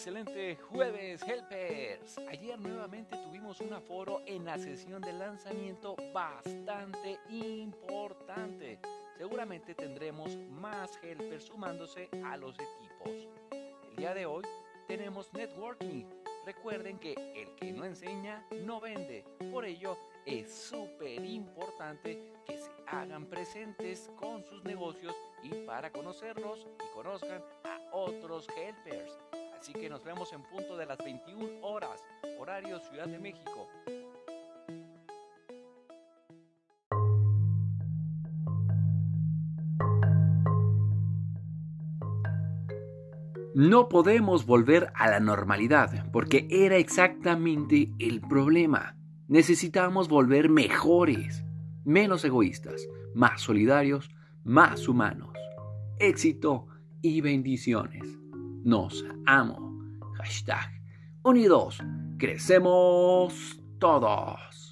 excelente jueves, helpers. Ayer nuevamente tuvimos un aforo en la sesión de lanzamiento bastante importante. Seguramente tendremos más helpers sumándose a los equipos. El día de hoy tenemos networking. Recuerden que el que no enseña no vende. Por ello es súper importante que se hagan presentes con sus negocios y para conocerlos y conozcan a otros helpers. Así que nos vemos en punto de las 21 horas, horario Ciudad de México. No podemos volver a la normalidad porque era exactamente el problema. Necesitamos volver mejores, menos egoístas, más solidarios, más humanos. Éxito y bendiciones. Nos amo. Hashtag unidos. Crecemos todos.